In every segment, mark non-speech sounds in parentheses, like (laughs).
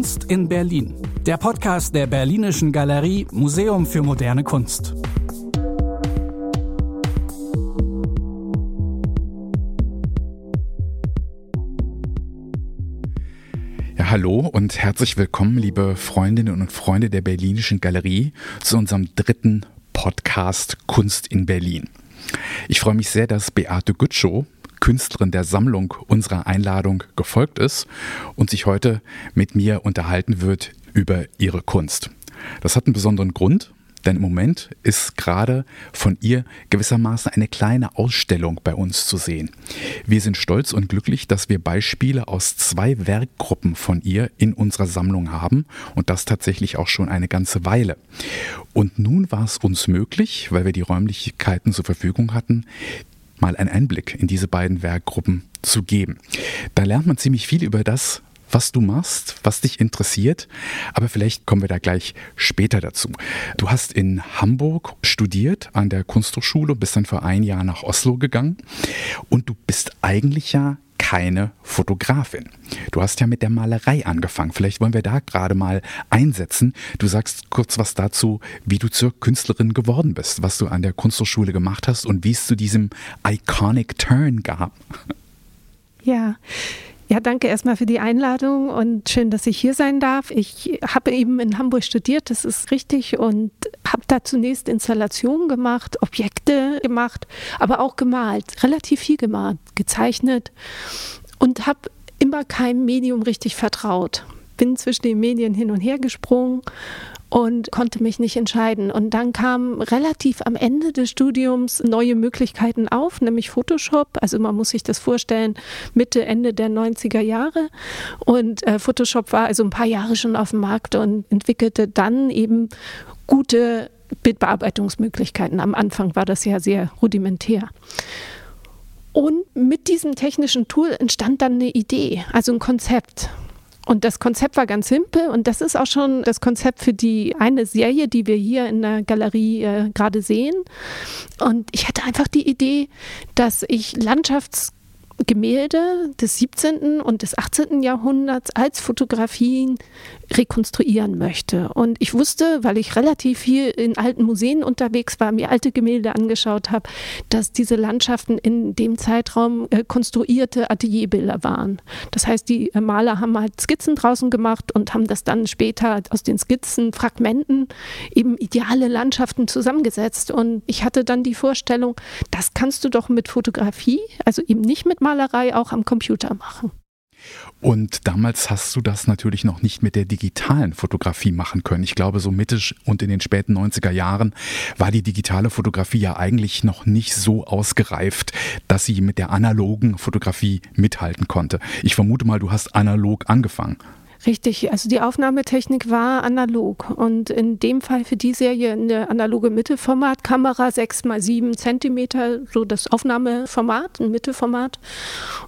Kunst in Berlin. Der Podcast der Berlinischen Galerie Museum für moderne Kunst. Ja, hallo und herzlich willkommen, liebe Freundinnen und Freunde der Berlinischen Galerie, zu unserem dritten Podcast Kunst in Berlin. Ich freue mich sehr, dass Beate Gütschow Künstlerin der Sammlung unserer Einladung gefolgt ist und sich heute mit mir unterhalten wird über ihre Kunst. Das hat einen besonderen Grund, denn im Moment ist gerade von ihr gewissermaßen eine kleine Ausstellung bei uns zu sehen. Wir sind stolz und glücklich, dass wir Beispiele aus zwei Werkgruppen von ihr in unserer Sammlung haben und das tatsächlich auch schon eine ganze Weile. Und nun war es uns möglich, weil wir die Räumlichkeiten zur Verfügung hatten, mal einen Einblick in diese beiden Werkgruppen zu geben. Da lernt man ziemlich viel über das, was du machst, was dich interessiert, aber vielleicht kommen wir da gleich später dazu. Du hast in Hamburg studiert an der Kunsthochschule, bist dann vor ein Jahr nach Oslo gegangen und du bist eigentlich ja keine Fotografin. Du hast ja mit der Malerei angefangen. Vielleicht wollen wir da gerade mal einsetzen. Du sagst kurz was dazu, wie du zur Künstlerin geworden bist, was du an der Kunsthochschule gemacht hast und wie es zu diesem iconic Turn gab. Ja, ja, danke erstmal für die Einladung und schön, dass ich hier sein darf. Ich habe eben in Hamburg studiert, das ist richtig, und habe da zunächst Installationen gemacht, Objekte gemacht, aber auch gemalt, relativ viel gemalt, gezeichnet und habe immer keinem Medium richtig vertraut. Bin zwischen den Medien hin und her gesprungen und konnte mich nicht entscheiden. Und dann kamen relativ am Ende des Studiums neue Möglichkeiten auf, nämlich Photoshop. Also man muss sich das vorstellen, Mitte, Ende der 90er Jahre. Und äh, Photoshop war also ein paar Jahre schon auf dem Markt und entwickelte dann eben gute Bildbearbeitungsmöglichkeiten. Am Anfang war das ja sehr rudimentär. Und mit diesem technischen Tool entstand dann eine Idee, also ein Konzept. Und das Konzept war ganz simpel und das ist auch schon das Konzept für die eine Serie, die wir hier in der Galerie äh, gerade sehen. Und ich hatte einfach die Idee, dass ich Landschafts Gemälde des 17. und des 18. Jahrhunderts als Fotografien rekonstruieren möchte. Und ich wusste, weil ich relativ viel in alten Museen unterwegs war, mir alte Gemälde angeschaut habe, dass diese Landschaften in dem Zeitraum äh, konstruierte Atelierbilder waren. Das heißt, die äh, Maler haben halt Skizzen draußen gemacht und haben das dann später aus den Skizzen, Fragmenten eben ideale Landschaften zusammengesetzt. Und ich hatte dann die Vorstellung, das kannst du doch mit Fotografie, also eben nicht mit Malerei, auch am Computer machen. Und damals hast du das natürlich noch nicht mit der digitalen Fotografie machen können. Ich glaube, so mittig und in den späten 90er Jahren war die digitale Fotografie ja eigentlich noch nicht so ausgereift, dass sie mit der analogen Fotografie mithalten konnte. Ich vermute mal, du hast analog angefangen. Richtig, also die Aufnahmetechnik war analog und in dem Fall für die Serie eine analoge Mittelformatkamera, 6 mal 7 Zentimeter, so das Aufnahmeformat, ein Mittelformat.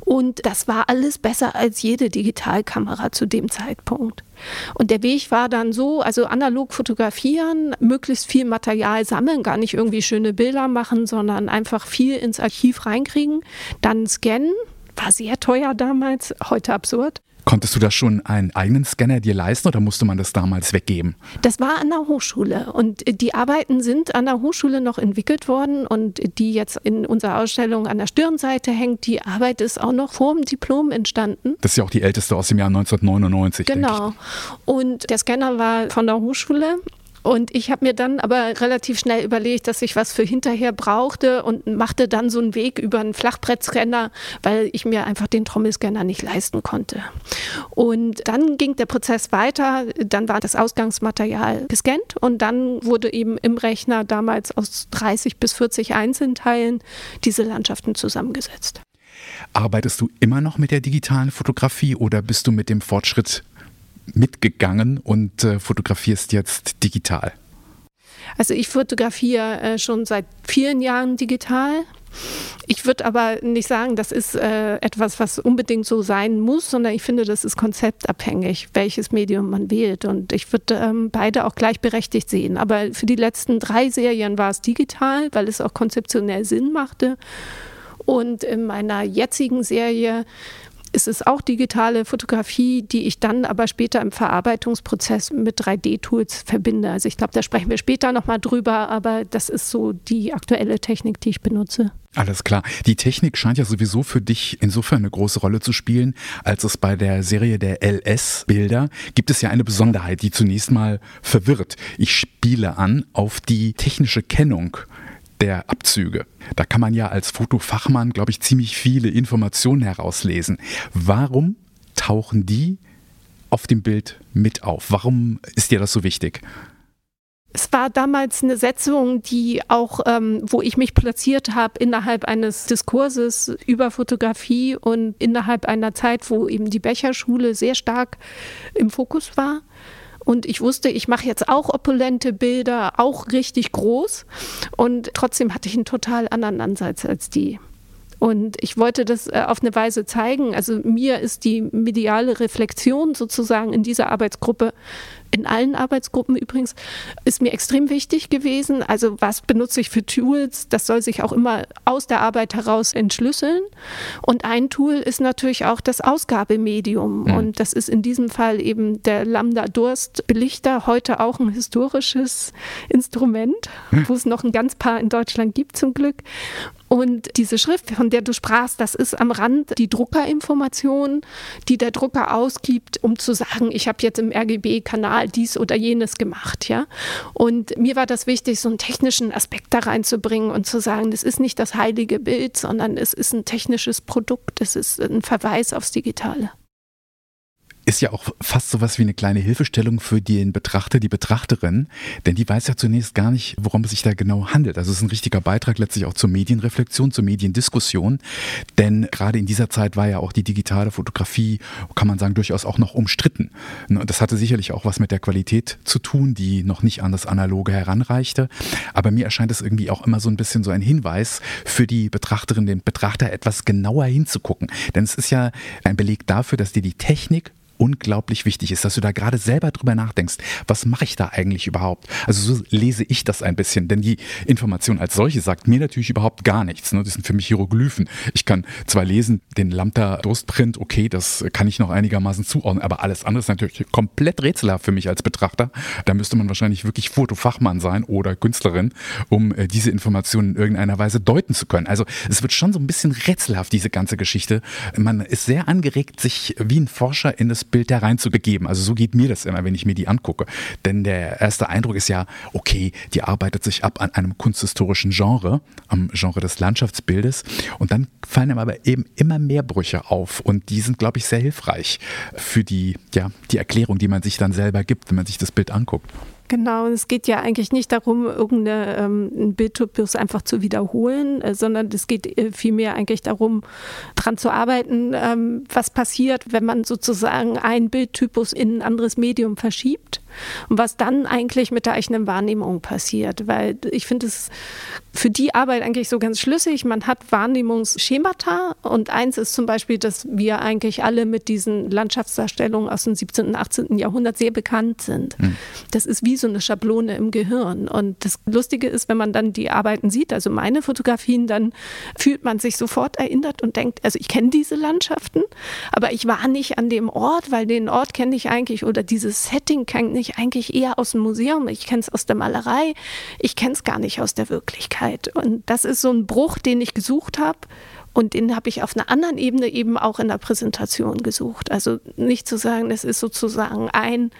Und das war alles besser als jede Digitalkamera zu dem Zeitpunkt. Und der Weg war dann so, also analog fotografieren, möglichst viel Material sammeln, gar nicht irgendwie schöne Bilder machen, sondern einfach viel ins Archiv reinkriegen, dann scannen, war sehr teuer damals, heute absurd. Konntest du da schon einen eigenen Scanner dir leisten oder musste man das damals weggeben? Das war an der Hochschule und die Arbeiten sind an der Hochschule noch entwickelt worden und die jetzt in unserer Ausstellung an der Stirnseite hängt. Die Arbeit ist auch noch vor dem Diplom entstanden. Das ist ja auch die älteste aus dem Jahr 1999. Genau. Und der Scanner war von der Hochschule und ich habe mir dann aber relativ schnell überlegt, dass ich was für hinterher brauchte und machte dann so einen Weg über einen Flachbrettscanner, weil ich mir einfach den Trommelscanner nicht leisten konnte. Und dann ging der Prozess weiter. Dann war das Ausgangsmaterial gescannt und dann wurde eben im Rechner damals aus 30 bis 40 Einzelteilen diese Landschaften zusammengesetzt. Arbeitest du immer noch mit der digitalen Fotografie oder bist du mit dem Fortschritt mitgegangen und äh, fotografierst jetzt digital? Also ich fotografiere äh, schon seit vielen Jahren digital. Ich würde aber nicht sagen, das ist äh, etwas, was unbedingt so sein muss, sondern ich finde, das ist konzeptabhängig, welches Medium man wählt. Und ich würde ähm, beide auch gleichberechtigt sehen. Aber für die letzten drei Serien war es digital, weil es auch konzeptionell Sinn machte. Und in meiner jetzigen Serie ist es auch digitale Fotografie, die ich dann aber später im Verarbeitungsprozess mit 3D-Tools verbinde. Also ich glaube, da sprechen wir später nochmal drüber, aber das ist so die aktuelle Technik, die ich benutze. Alles klar. Die Technik scheint ja sowieso für dich insofern eine große Rolle zu spielen, als es bei der Serie der LS-Bilder gibt es ja eine Besonderheit, die zunächst mal verwirrt. Ich spiele an auf die technische Kennung der Abzüge. Da kann man ja als Fotofachmann, glaube ich, ziemlich viele Informationen herauslesen. Warum tauchen die auf dem Bild mit auf? Warum ist dir das so wichtig? Es war damals eine Setzung, die auch, ähm, wo ich mich platziert habe innerhalb eines Diskurses über Fotografie und innerhalb einer Zeit, wo eben die Becherschule sehr stark im Fokus war. Und ich wusste, ich mache jetzt auch opulente Bilder, auch richtig groß. Und trotzdem hatte ich einen total anderen Ansatz als die. Und ich wollte das äh, auf eine Weise zeigen. Also mir ist die mediale Reflexion sozusagen in dieser Arbeitsgruppe in allen Arbeitsgruppen übrigens, ist mir extrem wichtig gewesen. Also was benutze ich für Tools? Das soll sich auch immer aus der Arbeit heraus entschlüsseln. Und ein Tool ist natürlich auch das Ausgabemedium. Mhm. Und das ist in diesem Fall eben der Lambda Durst Belichter, heute auch ein historisches Instrument, mhm. wo es noch ein ganz paar in Deutschland gibt zum Glück. Und diese Schrift, von der du sprachst, das ist am Rand die Druckerinformation, die der Drucker ausgibt, um zu sagen, ich habe jetzt im RGB-Kanal dies oder jenes gemacht. Ja? Und mir war das wichtig, so einen technischen Aspekt da reinzubringen und zu sagen, das ist nicht das heilige Bild, sondern es ist ein technisches Produkt, es ist ein Verweis aufs Digitale ist ja auch fast so was wie eine kleine Hilfestellung für den Betrachter, die Betrachterin, denn die weiß ja zunächst gar nicht, worum es sich da genau handelt. Also es ist ein richtiger Beitrag letztlich auch zur Medienreflexion, zur Mediendiskussion, denn gerade in dieser Zeit war ja auch die digitale Fotografie, kann man sagen, durchaus auch noch umstritten. Und das hatte sicherlich auch was mit der Qualität zu tun, die noch nicht an das Analoge heranreichte. Aber mir erscheint es irgendwie auch immer so ein bisschen so ein Hinweis für die Betrachterin, den Betrachter etwas genauer hinzugucken. Denn es ist ja ein Beleg dafür, dass dir die Technik unglaublich wichtig ist, dass du da gerade selber drüber nachdenkst, was mache ich da eigentlich überhaupt? Also so lese ich das ein bisschen, denn die Information als solche sagt mir natürlich überhaupt gar nichts. Ne? Das sind für mich Hieroglyphen. Ich kann zwar lesen, den Lambda Durstprint, okay, das kann ich noch einigermaßen zuordnen, aber alles andere ist natürlich komplett rätselhaft für mich als Betrachter. Da müsste man wahrscheinlich wirklich Fotofachmann sein oder Künstlerin, um äh, diese Informationen in irgendeiner Weise deuten zu können. Also es wird schon so ein bisschen rätselhaft, diese ganze Geschichte. Man ist sehr angeregt, sich wie ein Forscher in das Bild da reinzubegeben. Also so geht mir das immer, wenn ich mir die angucke. Denn der erste Eindruck ist ja, okay, die arbeitet sich ab an einem kunsthistorischen Genre, am Genre des Landschaftsbildes. Und dann fallen ihm aber eben immer mehr Brüche auf. Und die sind, glaube ich, sehr hilfreich für die, ja, die Erklärung, die man sich dann selber gibt, wenn man sich das Bild anguckt. Genau, es geht ja eigentlich nicht darum, irgendeinen ähm, Bildtypus einfach zu wiederholen, äh, sondern es geht äh, vielmehr eigentlich darum, daran zu arbeiten, ähm, was passiert, wenn man sozusagen einen Bildtypus in ein anderes Medium verschiebt und was dann eigentlich mit der eigenen Wahrnehmung passiert. Weil ich finde es für die Arbeit eigentlich so ganz schlüssig. Man hat Wahrnehmungsschemata und eins ist zum Beispiel, dass wir eigentlich alle mit diesen Landschaftsdarstellungen aus dem 17. und 18. Jahrhundert sehr bekannt sind. Mhm. Das ist wie so eine Schablone im Gehirn. Und das Lustige ist, wenn man dann die Arbeiten sieht, also meine Fotografien, dann fühlt man sich sofort erinnert und denkt, also ich kenne diese Landschaften, aber ich war nicht an dem Ort, weil den Ort kenne ich eigentlich oder dieses Setting kenne ich eigentlich eher aus dem Museum, ich kenne es aus der Malerei, ich kenne es gar nicht aus der Wirklichkeit. Und das ist so ein Bruch, den ich gesucht habe. Und den habe ich auf einer anderen Ebene eben auch in der Präsentation gesucht. Also nicht zu sagen, es ist sozusagen ein,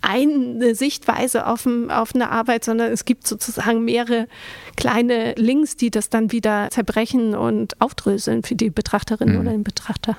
eine Sichtweise auf, ein, auf eine Arbeit, sondern es gibt sozusagen mehrere kleine Links, die das dann wieder zerbrechen und aufdröseln für die Betrachterin mhm. oder den Betrachter.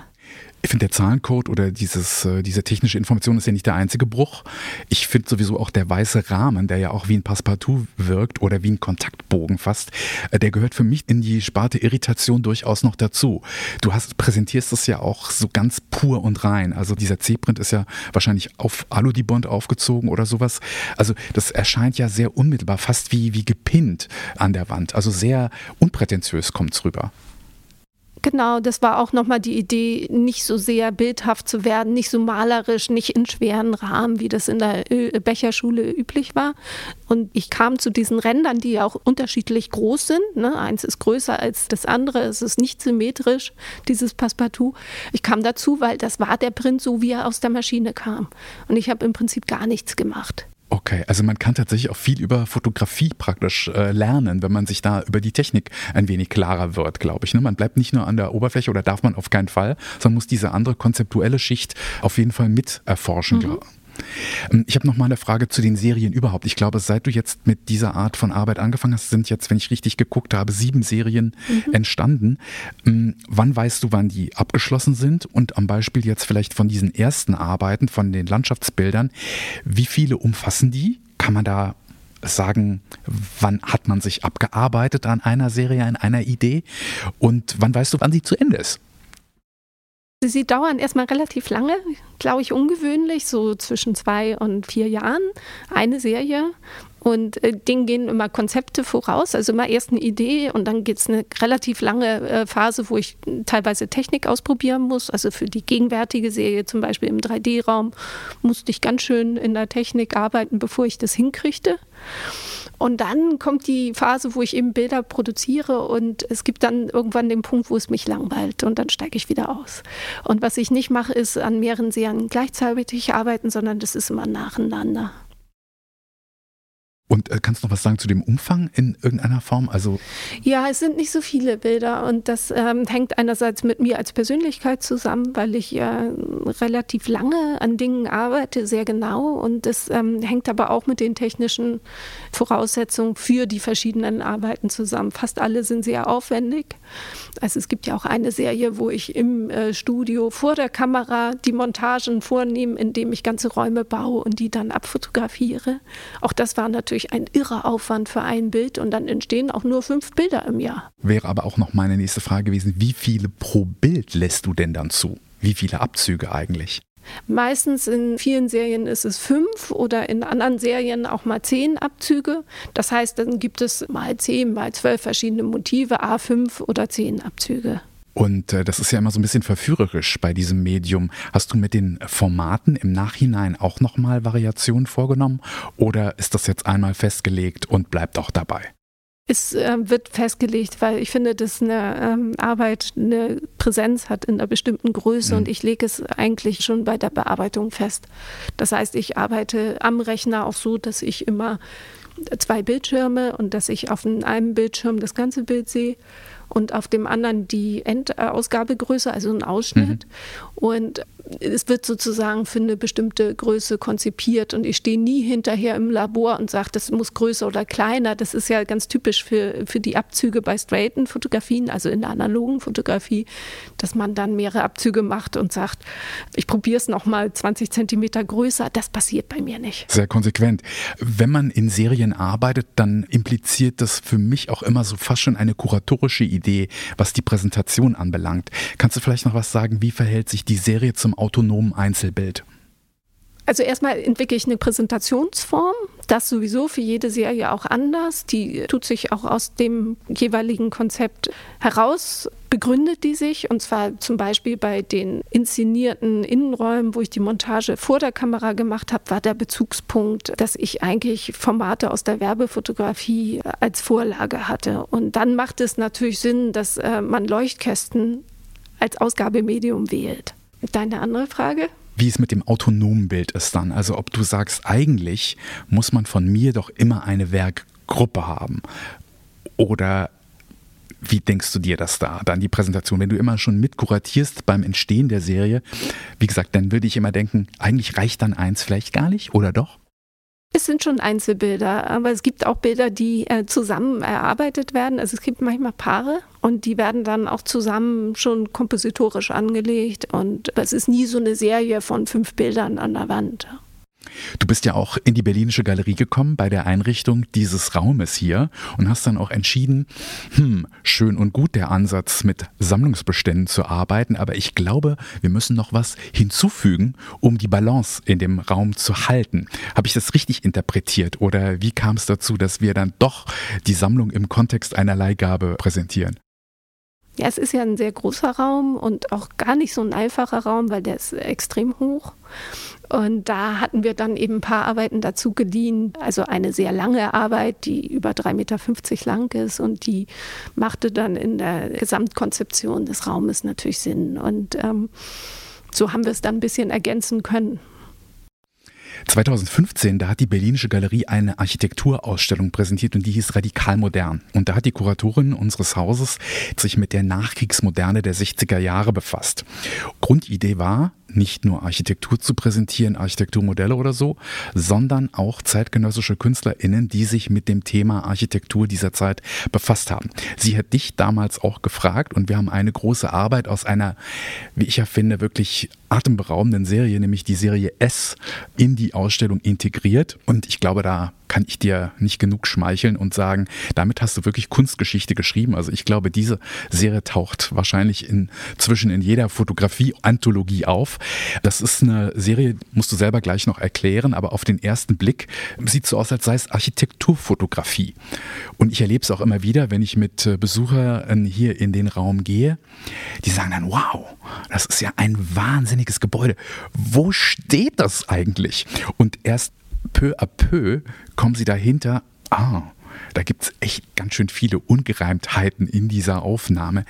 Ich finde, der Zahlencode oder dieses, äh, diese technische Information ist ja nicht der einzige Bruch. Ich finde sowieso auch der weiße Rahmen, der ja auch wie ein Passepartout wirkt oder wie ein Kontaktbogen fast, äh, der gehört für mich in die Sparte Irritation durchaus noch dazu. Du hast, präsentierst es ja auch so ganz pur und rein. Also dieser C-Print ist ja wahrscheinlich auf Aludibond aufgezogen oder sowas. Also das erscheint ja sehr unmittelbar, fast wie, wie gepinnt an der Wand. Also sehr unprätentiös kommt es rüber. Genau, das war auch nochmal die Idee, nicht so sehr bildhaft zu werden, nicht so malerisch, nicht in schweren Rahmen, wie das in der Becherschule üblich war. Und ich kam zu diesen Rändern, die ja auch unterschiedlich groß sind. Ne? Eins ist größer als das andere, es ist nicht symmetrisch, dieses Passepartout. Ich kam dazu, weil das war der Print so, wie er aus der Maschine kam. Und ich habe im Prinzip gar nichts gemacht. Okay, also man kann tatsächlich auch viel über Fotografie praktisch äh, lernen, wenn man sich da über die Technik ein wenig klarer wird, glaube ich. Ne? Man bleibt nicht nur an der Oberfläche oder darf man auf keinen Fall, sondern muss diese andere konzeptuelle Schicht auf jeden Fall mit erforschen. Mhm. Ähm, ich habe noch mal eine Frage zu den Serien überhaupt. Ich glaube, seit du jetzt mit dieser Art von Arbeit angefangen hast, sind jetzt, wenn ich richtig geguckt habe, sieben Serien mhm. entstanden. Ähm, wann weißt du, wann die abgeschlossen sind? Und am Beispiel jetzt vielleicht von diesen ersten Arbeiten, von den Landschaftsbildern, wie viele umfassen die? Kann man da sagen, wann hat man sich abgearbeitet an einer Serie, an einer Idee? Und wann weißt du, wann sie zu Ende ist? Sie dauern erstmal relativ lange, glaube ich, ungewöhnlich, so zwischen zwei und vier Jahren, eine Serie. Und äh, denen gehen immer Konzepte voraus, also immer erst eine Idee und dann geht es eine relativ lange äh, Phase, wo ich teilweise Technik ausprobieren muss. Also für die gegenwärtige Serie, zum Beispiel im 3D-Raum, musste ich ganz schön in der Technik arbeiten, bevor ich das hinkriegte. Und dann kommt die Phase, wo ich eben Bilder produziere und es gibt dann irgendwann den Punkt, wo es mich langweilt und dann steige ich wieder aus. Und was ich nicht mache, ist an mehreren Serien gleichzeitig arbeiten, sondern das ist immer nacheinander. Und äh, kannst du noch was sagen zu dem Umfang in irgendeiner Form? Also ja, es sind nicht so viele Bilder und das ähm, hängt einerseits mit mir als Persönlichkeit zusammen, weil ich äh, relativ lange an Dingen arbeite, sehr genau und das ähm, hängt aber auch mit den technischen Voraussetzungen für die verschiedenen Arbeiten zusammen. Fast alle sind sehr aufwendig. Also es gibt ja auch eine Serie, wo ich im äh, Studio vor der Kamera die Montagen vornehme, indem ich ganze Räume baue und die dann abfotografiere. Auch das war natürlich natürlich ein irrer Aufwand für ein Bild und dann entstehen auch nur fünf Bilder im Jahr. Wäre aber auch noch meine nächste Frage gewesen, wie viele pro Bild lässt du denn dann zu? Wie viele Abzüge eigentlich? Meistens in vielen Serien ist es fünf oder in anderen Serien auch mal zehn Abzüge. Das heißt, dann gibt es mal zehn, mal zwölf verschiedene Motive, A5 oder zehn Abzüge. Und äh, das ist ja immer so ein bisschen verführerisch bei diesem Medium. Hast du mit den Formaten im Nachhinein auch nochmal Variationen vorgenommen oder ist das jetzt einmal festgelegt und bleibt auch dabei? Es äh, wird festgelegt, weil ich finde, dass eine ähm, Arbeit eine Präsenz hat in einer bestimmten Größe mhm. und ich lege es eigentlich schon bei der Bearbeitung fest. Das heißt, ich arbeite am Rechner auch so, dass ich immer zwei Bildschirme und dass ich auf einem Bildschirm das ganze Bild sehe und auf dem anderen die Endausgabegröße, also ein Ausschnitt. Mhm. Und es wird sozusagen für eine bestimmte Größe konzipiert und ich stehe nie hinterher im Labor und sage, das muss größer oder kleiner. Das ist ja ganz typisch für, für die Abzüge bei straighten Fotografien, also in der analogen Fotografie, dass man dann mehrere Abzüge macht und sagt, ich probiere es nochmal 20 Zentimeter größer. Das passiert bei mir nicht. Sehr konsequent. Wenn man in Serien arbeitet, dann impliziert das für mich auch immer so fast schon eine kuratorische Idee, was die Präsentation anbelangt. Kannst du vielleicht noch was sagen, wie verhält sich die Serie zum autonomen Einzelbild? Also erstmal entwickle ich eine Präsentationsform, das sowieso für jede Serie auch anders. Die tut sich auch aus dem jeweiligen Konzept heraus, begründet die sich. Und zwar zum Beispiel bei den inszenierten Innenräumen, wo ich die Montage vor der Kamera gemacht habe, war der Bezugspunkt, dass ich eigentlich Formate aus der Werbefotografie als Vorlage hatte. Und dann macht es natürlich Sinn, dass äh, man Leuchtkästen als Ausgabemedium wählt. Deine andere Frage? Wie es mit dem autonomen Bild ist dann. Also ob du sagst, eigentlich muss man von mir doch immer eine Werkgruppe haben. Oder wie denkst du dir das da, dann die Präsentation? Wenn du immer schon mitkuratierst beim Entstehen der Serie, wie gesagt, dann würde ich immer denken, eigentlich reicht dann eins vielleicht gar nicht, oder doch? Es sind schon Einzelbilder, aber es gibt auch Bilder, die äh, zusammen erarbeitet werden. Also es gibt manchmal Paare und die werden dann auch zusammen schon kompositorisch angelegt. Und es ist nie so eine Serie von fünf Bildern an der Wand. Du bist ja auch in die Berlinische Galerie gekommen bei der Einrichtung dieses Raumes hier und hast dann auch entschieden, hm, schön und gut der Ansatz mit Sammlungsbeständen zu arbeiten, aber ich glaube, wir müssen noch was hinzufügen, um die Balance in dem Raum zu halten. Habe ich das richtig interpretiert oder wie kam es dazu, dass wir dann doch die Sammlung im Kontext einer Leihgabe präsentieren? Ja, es ist ja ein sehr großer Raum und auch gar nicht so ein einfacher Raum, weil der ist extrem hoch. Und da hatten wir dann eben ein paar Arbeiten dazu geliehen. Also eine sehr lange Arbeit, die über 3,50 Meter lang ist und die machte dann in der Gesamtkonzeption des Raumes natürlich Sinn. Und ähm, so haben wir es dann ein bisschen ergänzen können. 2015, da hat die Berlinische Galerie eine Architekturausstellung präsentiert und die hieß Radikal Modern. Und da hat die Kuratorin unseres Hauses sich mit der Nachkriegsmoderne der 60er Jahre befasst. Grundidee war, nicht nur Architektur zu präsentieren, Architekturmodelle oder so, sondern auch zeitgenössische KünstlerInnen, die sich mit dem Thema Architektur dieser Zeit befasst haben. Sie hat dich damals auch gefragt und wir haben eine große Arbeit aus einer, wie ich ja finde, wirklich atemberaubenden Serie, nämlich die Serie S, in die Ausstellung integriert. Und ich glaube, da kann ich dir nicht genug schmeicheln und sagen, damit hast du wirklich Kunstgeschichte geschrieben. Also ich glaube, diese Serie taucht wahrscheinlich inzwischen in jeder Fotografie-Anthologie auf. Das ist eine Serie, musst du selber gleich noch erklären, aber auf den ersten Blick sieht es so aus, als sei es Architekturfotografie. Und ich erlebe es auch immer wieder, wenn ich mit äh, Besuchern hier in den Raum gehe, die sagen dann, wow, das ist ja ein wahnsinniges Gebäude. Wo steht das eigentlich? Und erst peu à peu kommen sie dahinter, ah, da gibt es echt ganz schön viele Ungereimtheiten in dieser Aufnahme.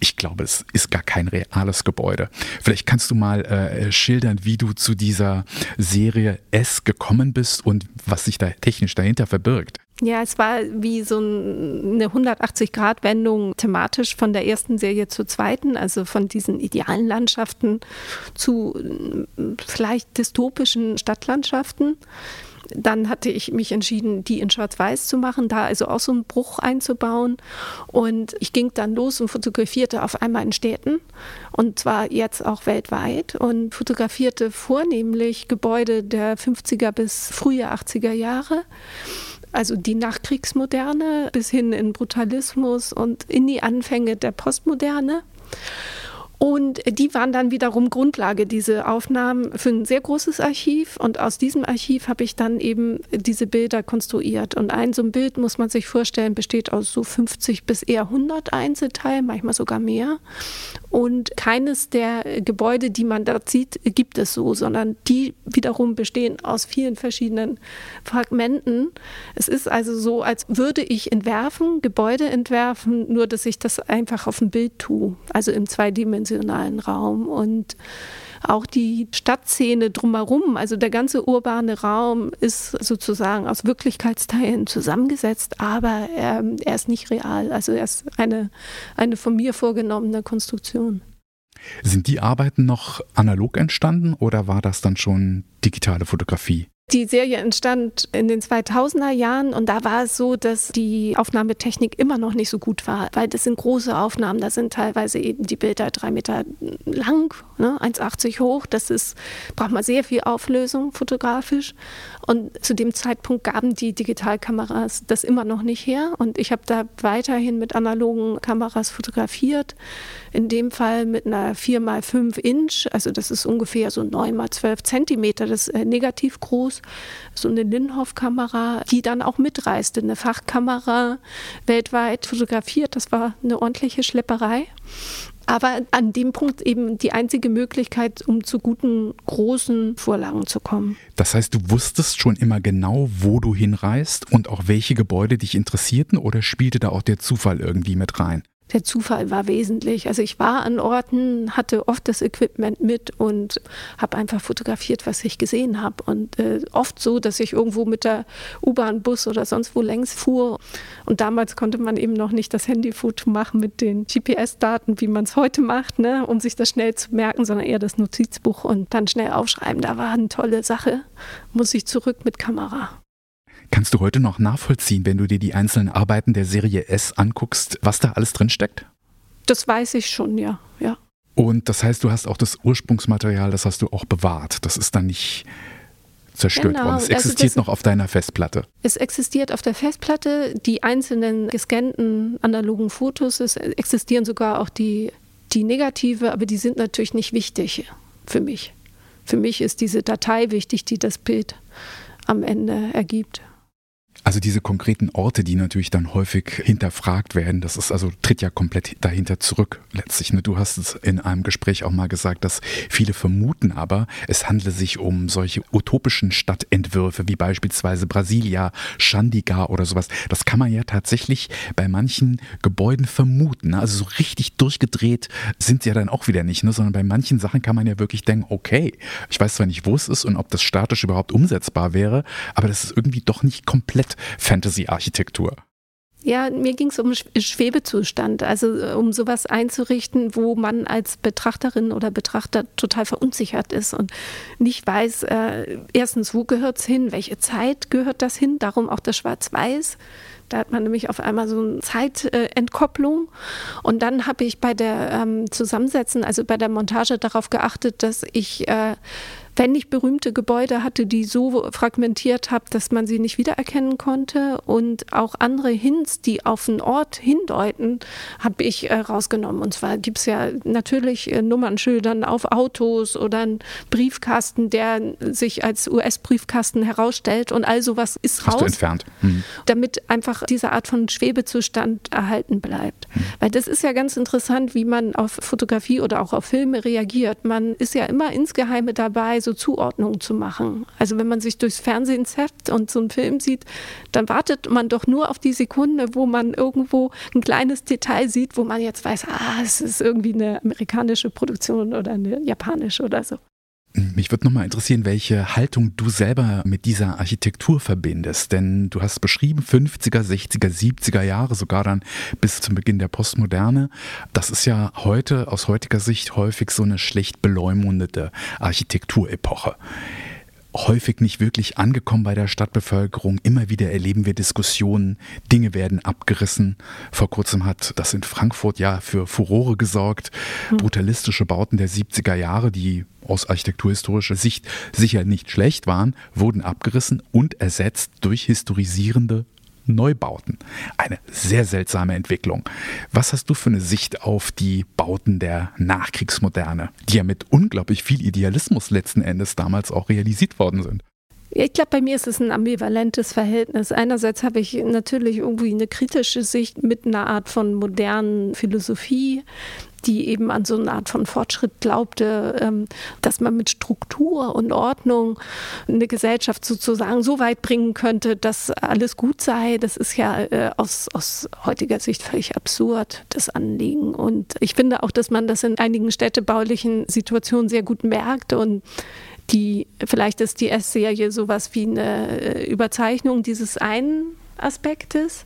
Ich glaube, es ist gar kein reales Gebäude. Vielleicht kannst du mal äh, schildern, wie du zu dieser Serie S gekommen bist und was sich da technisch dahinter verbirgt. Ja, es war wie so eine 180-Grad-Wendung thematisch von der ersten Serie zur zweiten, also von diesen idealen Landschaften zu vielleicht dystopischen Stadtlandschaften. Dann hatte ich mich entschieden, die in Schwarz-Weiß zu machen, da also auch so einen Bruch einzubauen. Und ich ging dann los und fotografierte auf einmal in Städten und zwar jetzt auch weltweit und fotografierte vornehmlich Gebäude der 50er bis frühe 80er Jahre also die Nachkriegsmoderne bis hin in Brutalismus und in die Anfänge der Postmoderne. Und die waren dann wiederum Grundlage, diese Aufnahmen für ein sehr großes Archiv. Und aus diesem Archiv habe ich dann eben diese Bilder konstruiert. Und ein so ein Bild, muss man sich vorstellen, besteht aus so 50 bis eher 100 Einzelteilen, manchmal sogar mehr. Und keines der Gebäude, die man dort sieht, gibt es so, sondern die wiederum bestehen aus vielen verschiedenen Fragmenten. Es ist also so, als würde ich entwerfen, Gebäude entwerfen, nur dass ich das einfach auf dem Bild tue, also im zweidimensionalen Raum. Und auch die Stadtszene drumherum, also der ganze urbane Raum ist sozusagen aus Wirklichkeitsteilen zusammengesetzt, aber er, er ist nicht real. Also er ist eine, eine von mir vorgenommene Konstruktion. Sind die Arbeiten noch analog entstanden oder war das dann schon digitale Fotografie? Die Serie entstand in den 2000er Jahren und da war es so, dass die Aufnahmetechnik immer noch nicht so gut war, weil das sind große Aufnahmen, da sind teilweise eben die Bilder drei Meter lang, ne, 1,80 hoch, das ist, braucht man sehr viel Auflösung fotografisch. Und zu dem Zeitpunkt gaben die Digitalkameras das immer noch nicht her. Und ich habe da weiterhin mit analogen Kameras fotografiert, in dem Fall mit einer 4x5 Inch, also das ist ungefähr so 9x12 Zentimeter, das ist äh, negativ groß Fotos, so eine Linhof-Kamera, die dann auch mitreiste, eine Fachkamera weltweit fotografiert. Das war eine ordentliche Schlepperei. Aber an dem Punkt eben die einzige Möglichkeit, um zu guten, großen Vorlagen zu kommen. Das heißt, du wusstest schon immer genau, wo du hinreist und auch welche Gebäude dich interessierten oder spielte da auch der Zufall irgendwie mit rein? Der Zufall war wesentlich. Also ich war an Orten, hatte oft das Equipment mit und habe einfach fotografiert, was ich gesehen habe. Und äh, oft so, dass ich irgendwo mit der U-Bahn, Bus oder sonst wo längs fuhr. Und damals konnte man eben noch nicht das Handyfoto machen mit den GPS-Daten, wie man es heute macht, ne, um sich das schnell zu merken, sondern eher das Notizbuch und dann schnell aufschreiben. Da war eine tolle Sache. Muss ich zurück mit Kamera. Kannst du heute noch nachvollziehen, wenn du dir die einzelnen Arbeiten der Serie S anguckst, was da alles drin steckt? Das weiß ich schon, ja, ja. Und das heißt, du hast auch das Ursprungsmaterial, das hast du auch bewahrt. Das ist dann nicht zerstört genau. worden. Es also existiert also noch auf deiner Festplatte. Es existiert auf der Festplatte. Die einzelnen gescannten analogen Fotos, es existieren sogar auch die, die negative, aber die sind natürlich nicht wichtig für mich. Für mich ist diese Datei wichtig, die das Bild am Ende ergibt. Also diese konkreten Orte, die natürlich dann häufig hinterfragt werden, das ist also tritt ja komplett dahinter zurück letztlich. Ne? Du hast es in einem Gespräch auch mal gesagt, dass viele vermuten aber, es handle sich um solche utopischen Stadtentwürfe wie beispielsweise Brasilia, Chandigarh oder sowas. Das kann man ja tatsächlich bei manchen Gebäuden vermuten. Ne? Also so richtig durchgedreht sind sie ja dann auch wieder nicht, ne? sondern bei manchen Sachen kann man ja wirklich denken, okay, ich weiß zwar nicht, wo es ist und ob das statisch überhaupt umsetzbar wäre, aber das ist irgendwie doch nicht komplett Fantasy-Architektur. Ja, mir ging es um Schwebezustand, also äh, um sowas einzurichten, wo man als Betrachterin oder Betrachter total verunsichert ist und nicht weiß, äh, erstens, wo gehört es hin, welche Zeit gehört das hin, darum auch das Schwarz-Weiß. Da hat man nämlich auf einmal so eine Zeientkopplung. Und dann habe ich bei der ähm, Zusammensetzen, also bei der Montage darauf geachtet, dass ich äh, wenn ich berühmte Gebäude hatte, die so fragmentiert habe, dass man sie nicht wiedererkennen konnte und auch andere Hints, die auf einen Ort hindeuten, habe ich äh, rausgenommen. Und zwar gibt es ja natürlich äh, Nummernschildern auf Autos oder einen Briefkasten, der sich als US-Briefkasten herausstellt und all sowas ist Hast raus. Du entfernt. Hm. Damit einfach diese Art von Schwebezustand erhalten bleibt. Hm. Weil das ist ja ganz interessant, wie man auf Fotografie oder auch auf Filme reagiert. Man ist ja immer insgeheime dabei, so Zuordnungen zu machen. Also wenn man sich durchs Fernsehen zappt und so einen Film sieht, dann wartet man doch nur auf die Sekunde, wo man irgendwo ein kleines Detail sieht, wo man jetzt weiß, ah, es ist irgendwie eine amerikanische Produktion oder eine japanische oder so. Mich würde nochmal interessieren, welche Haltung du selber mit dieser Architektur verbindest. Denn du hast beschrieben, 50er, 60er, 70er Jahre, sogar dann bis zum Beginn der Postmoderne. Das ist ja heute, aus heutiger Sicht, häufig so eine schlecht beleumundete Architekturepoche häufig nicht wirklich angekommen bei der Stadtbevölkerung. Immer wieder erleben wir Diskussionen, Dinge werden abgerissen. Vor kurzem hat das in Frankfurt ja für Furore gesorgt. Hm. Brutalistische Bauten der 70er Jahre, die aus architekturhistorischer Sicht sicher nicht schlecht waren, wurden abgerissen und ersetzt durch historisierende Neubauten. Eine sehr seltsame Entwicklung. Was hast du für eine Sicht auf die Bauten der Nachkriegsmoderne, die ja mit unglaublich viel Idealismus letzten Endes damals auch realisiert worden sind? Ich glaube, bei mir ist es ein ambivalentes Verhältnis. Einerseits habe ich natürlich irgendwie eine kritische Sicht mit einer Art von modernen Philosophie, die eben an so eine Art von Fortschritt glaubte, ähm, dass man mit Struktur und Ordnung eine Gesellschaft sozusagen so weit bringen könnte, dass alles gut sei. Das ist ja äh, aus, aus heutiger Sicht völlig absurd, das Anliegen. Und ich finde auch, dass man das in einigen städtebaulichen Situationen sehr gut merkt und die, vielleicht ist die S-Serie sowas wie eine äh, Überzeichnung dieses einen Aspektes.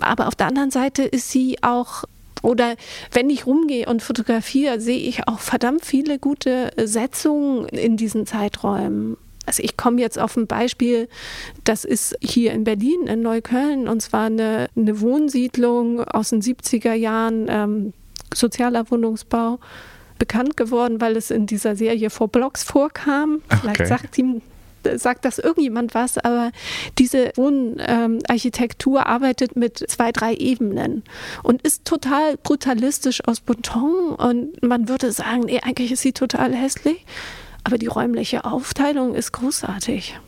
Aber auf der anderen Seite ist sie auch oder wenn ich rumgehe und fotografiere, sehe ich auch verdammt viele gute Setzungen in diesen Zeiträumen. Also ich komme jetzt auf ein Beispiel, das ist hier in Berlin, in Neukölln, und zwar eine, eine Wohnsiedlung aus den 70er Jahren, ähm, sozialer Wohnungsbau, bekannt geworden, weil es in dieser Serie vor Blocks vorkam. Vielleicht okay. sagt ihm sagt das irgendjemand was, aber diese Wohnarchitektur arbeitet mit zwei, drei Ebenen und ist total brutalistisch aus Beton und man würde sagen, nee, eigentlich ist sie total hässlich, aber die räumliche Aufteilung ist großartig.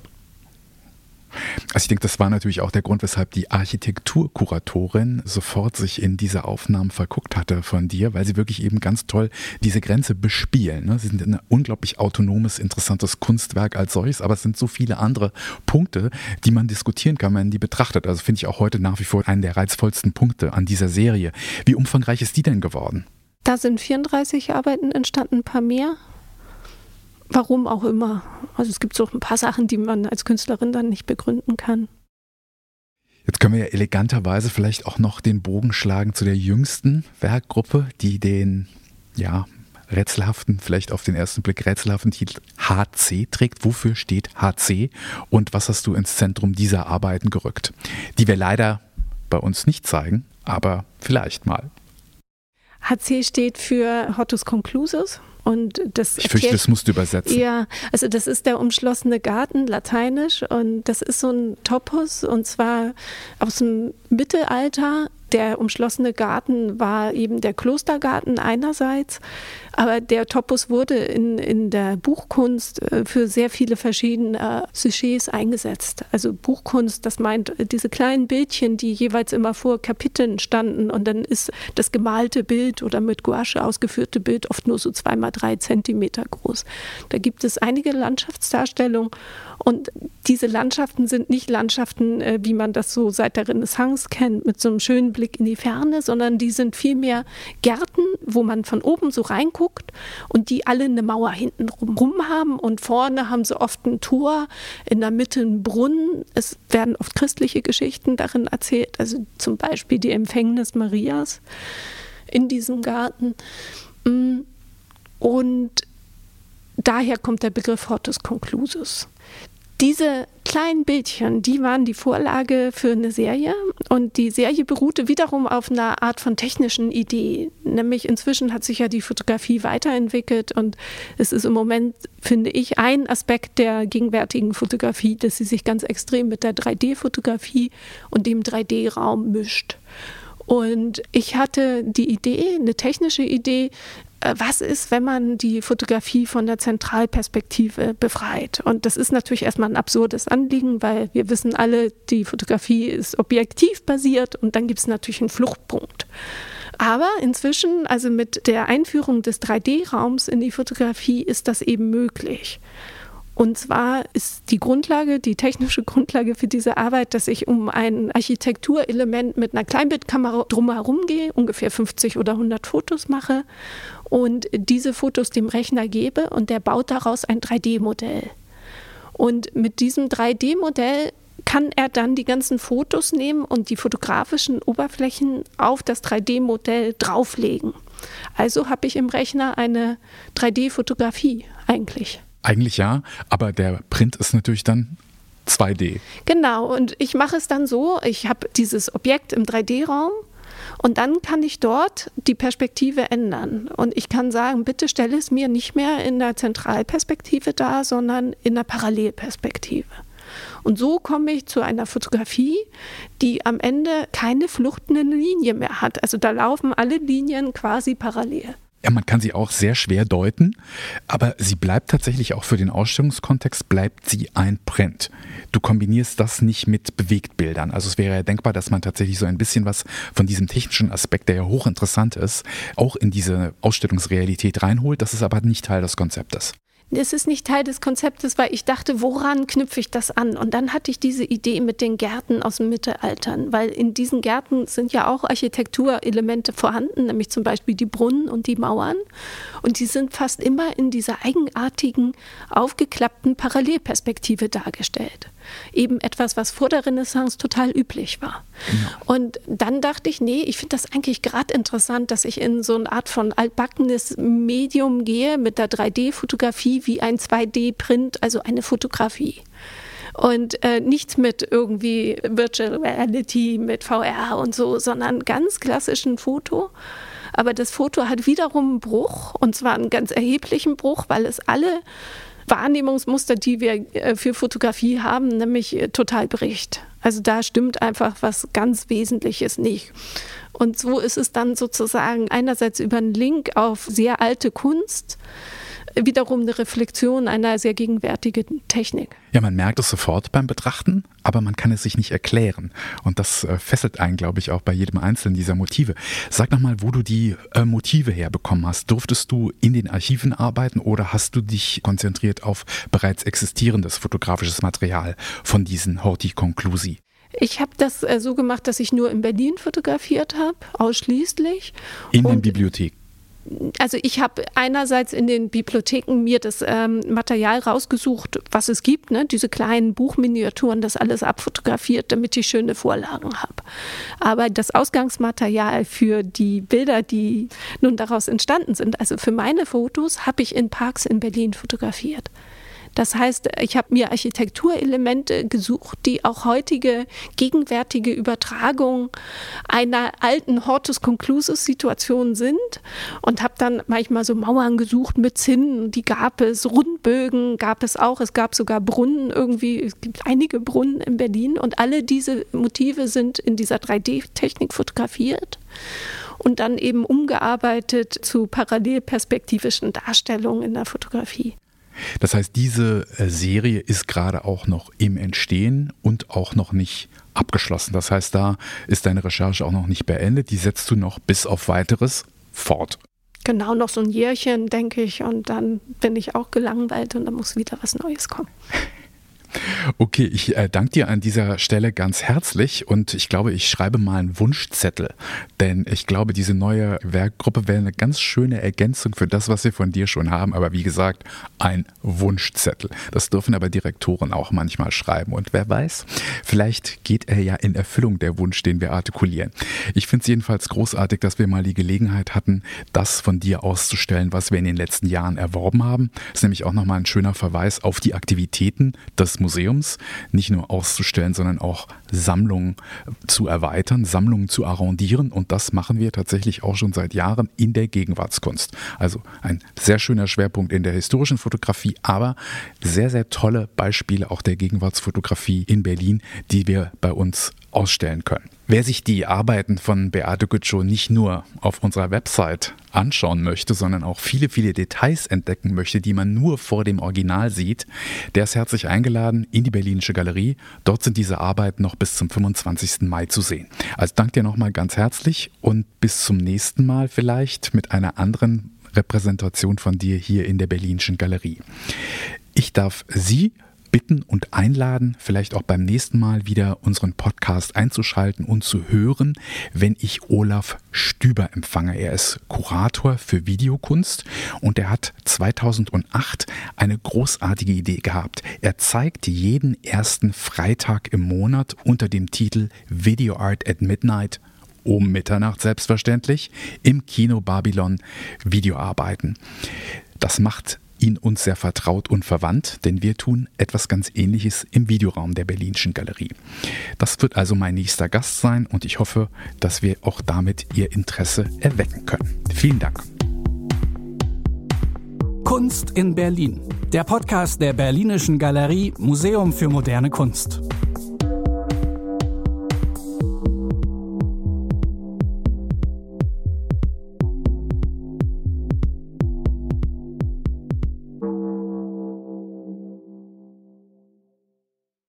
Also ich denke, das war natürlich auch der Grund, weshalb die Architekturkuratorin sofort sich in diese Aufnahmen verguckt hatte von dir, weil sie wirklich eben ganz toll diese Grenze bespielen. Ne? Sie sind ein unglaublich autonomes, interessantes Kunstwerk als solches, aber es sind so viele andere Punkte, die man diskutieren kann, wenn man die betrachtet. Also finde ich auch heute nach wie vor einen der reizvollsten Punkte an dieser Serie. Wie umfangreich ist die denn geworden? Da sind 34 Arbeiten entstanden, ein paar mehr. Warum auch immer. Also es gibt so ein paar Sachen, die man als Künstlerin dann nicht begründen kann. Jetzt können wir ja eleganterweise vielleicht auch noch den Bogen schlagen zu der jüngsten Werkgruppe, die den, ja, rätselhaften, vielleicht auf den ersten Blick rätselhaften Titel HC trägt. Wofür steht HC und was hast du ins Zentrum dieser Arbeiten gerückt? Die wir leider bei uns nicht zeigen, aber vielleicht mal. HC steht für Hortus Conclusus. Und das ich fürchte, das musst du übersetzen. Ja, also das ist der umschlossene Garten, lateinisch. Und das ist so ein Topos, und zwar aus dem Mittelalter, der umschlossene Garten war eben der Klostergarten einerseits, aber der Topos wurde in, in der Buchkunst äh, für sehr viele verschiedene Sujets eingesetzt. Also Buchkunst, das meint äh, diese kleinen Bildchen, die jeweils immer vor Kapiteln standen und dann ist das gemalte Bild oder mit Gouache ausgeführte Bild oft nur so zweimal drei Zentimeter groß. Da gibt es einige Landschaftsdarstellungen und diese Landschaften sind nicht Landschaften, äh, wie man das so seit der Renaissance kennt, mit so einem schönen Blick in die Ferne, sondern die sind vielmehr Gärten, wo man von oben so reinguckt und die alle eine Mauer hinten rum haben und vorne haben sie oft ein Tor, in der Mitte ein Brunnen. Es werden oft christliche Geschichten darin erzählt, also zum Beispiel die Empfängnis Marias in diesem Garten. Mm. Und daher kommt der Begriff Hortus Conclusus. Diese kleinen Bildchen, die waren die Vorlage für eine Serie und die Serie beruhte wiederum auf einer Art von technischen Idee. Nämlich inzwischen hat sich ja die Fotografie weiterentwickelt und es ist im Moment, finde ich, ein Aspekt der gegenwärtigen Fotografie, dass sie sich ganz extrem mit der 3D-Fotografie und dem 3D-Raum mischt. Und ich hatte die Idee, eine technische Idee, äh, was ist, wenn man die Fotografie von der Zentralperspektive befreit? Und das ist natürlich erstmal ein absurdes Anliegen, weil wir wissen alle, die Fotografie ist objektivbasiert und dann gibt es natürlich einen Fluchtpunkt. Aber inzwischen, also mit der Einführung des 3D-Raums in die Fotografie, ist das eben möglich. Und zwar ist die Grundlage, die technische Grundlage für diese Arbeit, dass ich um ein Architekturelement mit einer Kleinbildkamera drumherum gehe, ungefähr 50 oder 100 Fotos mache und diese Fotos dem Rechner gebe und der baut daraus ein 3D-Modell. Und mit diesem 3D-Modell kann er dann die ganzen Fotos nehmen und die fotografischen Oberflächen auf das 3D-Modell drauflegen. Also habe ich im Rechner eine 3D-Fotografie eigentlich. Eigentlich ja, aber der Print ist natürlich dann 2D. Genau, und ich mache es dann so, ich habe dieses Objekt im 3D-Raum und dann kann ich dort die Perspektive ändern. Und ich kann sagen, bitte stelle es mir nicht mehr in der Zentralperspektive dar, sondern in der Parallelperspektive. Und so komme ich zu einer Fotografie, die am Ende keine fluchtende Linie mehr hat. Also da laufen alle Linien quasi parallel. Ja, man kann sie auch sehr schwer deuten, aber sie bleibt tatsächlich auch für den Ausstellungskontext, bleibt sie ein Print. Du kombinierst das nicht mit Bewegtbildern. Also es wäre ja denkbar, dass man tatsächlich so ein bisschen was von diesem technischen Aspekt, der ja hochinteressant ist, auch in diese Ausstellungsrealität reinholt. Das ist aber nicht Teil des Konzeptes es ist nicht Teil des Konzeptes, weil ich dachte, woran knüpfe ich das an? Und dann hatte ich diese Idee mit den Gärten aus dem Mittelaltern, weil in diesen Gärten sind ja auch Architekturelemente vorhanden, nämlich zum Beispiel die Brunnen und die Mauern. Und die sind fast immer in dieser eigenartigen, aufgeklappten Parallelperspektive dargestellt eben etwas, was vor der Renaissance total üblich war. Genau. Und dann dachte ich, nee, ich finde das eigentlich gerade interessant, dass ich in so eine Art von altbackenes Medium gehe mit der 3D-Fotografie wie ein 2D-Print, also eine Fotografie und äh, nichts mit irgendwie Virtual Reality, mit VR und so, sondern ganz klassischen Foto. Aber das Foto hat wiederum einen Bruch und zwar einen ganz erheblichen Bruch, weil es alle Wahrnehmungsmuster, die wir äh, für Fotografie haben, nämlich äh, total bricht. Also da stimmt einfach was ganz Wesentliches nicht. Und so ist es dann sozusagen einerseits über einen Link auf sehr alte Kunst, wiederum eine Reflexion einer sehr gegenwärtigen Technik. Ja, man merkt es sofort beim Betrachten, aber man kann es sich nicht erklären. Und das äh, fesselt einen, glaube ich, auch bei jedem einzelnen dieser Motive. Sag noch mal, wo du die äh, Motive herbekommen hast. Durftest du in den Archiven arbeiten oder hast du dich konzentriert auf bereits existierendes fotografisches Material von diesen Horti Conclusi? Ich habe das äh, so gemacht, dass ich nur in Berlin fotografiert habe, ausschließlich. In den Bibliotheken? Also ich habe einerseits in den Bibliotheken mir das ähm, Material rausgesucht, was es gibt, ne? diese kleinen Buchminiaturen, das alles abfotografiert, damit ich schöne Vorlagen habe. Aber das Ausgangsmaterial für die Bilder, die nun daraus entstanden sind, also für meine Fotos, habe ich in Parks in Berlin fotografiert. Das heißt, ich habe mir Architekturelemente gesucht, die auch heutige gegenwärtige Übertragung einer alten Hortus Conclusus Situation sind und habe dann manchmal so Mauern gesucht mit Zinnen, die gab es, Rundbögen gab es auch, es gab sogar Brunnen irgendwie, es gibt einige Brunnen in Berlin und alle diese Motive sind in dieser 3D-Technik fotografiert und dann eben umgearbeitet zu parallelperspektivischen Darstellungen in der Fotografie. Das heißt, diese äh, Serie ist gerade auch noch im Entstehen und auch noch nicht abgeschlossen. Das heißt, da ist deine Recherche auch noch nicht beendet. Die setzt du noch bis auf weiteres fort. Genau, noch so ein Jährchen, denke ich, und dann bin ich auch gelangweilt und dann muss wieder was Neues kommen. (laughs) Okay, ich äh, danke dir an dieser Stelle ganz herzlich und ich glaube, ich schreibe mal einen Wunschzettel, denn ich glaube, diese neue Werkgruppe wäre eine ganz schöne Ergänzung für das, was wir von dir schon haben. Aber wie gesagt, ein Wunschzettel. Das dürfen aber Direktoren auch manchmal schreiben und wer weiß, vielleicht geht er ja in Erfüllung der Wunsch, den wir artikulieren. Ich finde es jedenfalls großartig, dass wir mal die Gelegenheit hatten, das von dir auszustellen, was wir in den letzten Jahren erworben haben. Das ist nämlich auch nochmal ein schöner Verweis auf die Aktivitäten des Museums nicht nur auszustellen, sondern auch Sammlungen zu erweitern, Sammlungen zu arrondieren. Und das machen wir tatsächlich auch schon seit Jahren in der Gegenwartskunst. Also ein sehr schöner Schwerpunkt in der historischen Fotografie, aber sehr, sehr tolle Beispiele auch der Gegenwartsfotografie in Berlin, die wir bei uns ausstellen können. Wer sich die Arbeiten von Beate Gütschow nicht nur auf unserer Website anschauen möchte, sondern auch viele, viele Details entdecken möchte, die man nur vor dem Original sieht, der ist herzlich eingeladen in die Berlinische Galerie. Dort sind diese Arbeiten noch bis zum 25. Mai zu sehen. Also danke dir nochmal ganz herzlich und bis zum nächsten Mal vielleicht mit einer anderen Repräsentation von dir hier in der Berlinischen Galerie. Ich darf Sie bitten und einladen, vielleicht auch beim nächsten Mal wieder unseren Podcast einzuschalten und zu hören, wenn ich Olaf Stüber empfange. Er ist Kurator für Videokunst und er hat 2008 eine großartige Idee gehabt. Er zeigt jeden ersten Freitag im Monat unter dem Titel Video Art at Midnight um Mitternacht selbstverständlich im Kino Babylon Videoarbeiten. Das macht ihn uns sehr vertraut und verwandt, denn wir tun etwas ganz Ähnliches im Videoraum der Berlinischen Galerie. Das wird also mein nächster Gast sein und ich hoffe, dass wir auch damit Ihr Interesse erwecken können. Vielen Dank. Kunst in Berlin. Der Podcast der Berlinischen Galerie Museum für moderne Kunst.